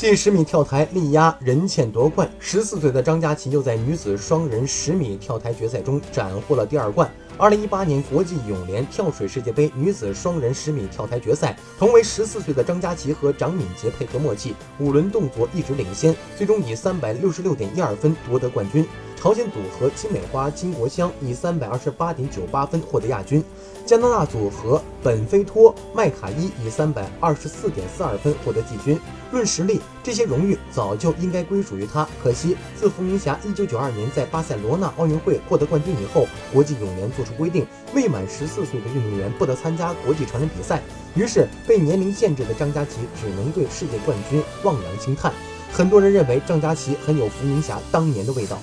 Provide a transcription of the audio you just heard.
近十米跳台力压任茜夺冠，十四岁的张家齐又在女子双人十米跳台决赛中斩获了第二冠。二零一八年国际泳联跳水世界杯女子双人十米跳台决赛，同为十四岁的张家齐和张敏杰配合默契，五轮动作一直领先，最终以三百六十六点一二分夺得冠军。朝鲜组合金美花、金国香以三百二十八点九八分获得亚军，加拿大组合本菲托、麦卡伊以三百二十四点四二分获得季军。论实力，这些荣誉早就应该归属于他。可惜，自伏明霞一九九二年在巴塞罗那奥运会获得冠军以后，国际泳联做出规定，未满十四岁的运动员不得参加国际成人比赛。于是，被年龄限制的张家齐只能对世界冠军望洋兴叹。很多人认为张家齐很有伏明霞当年的味道。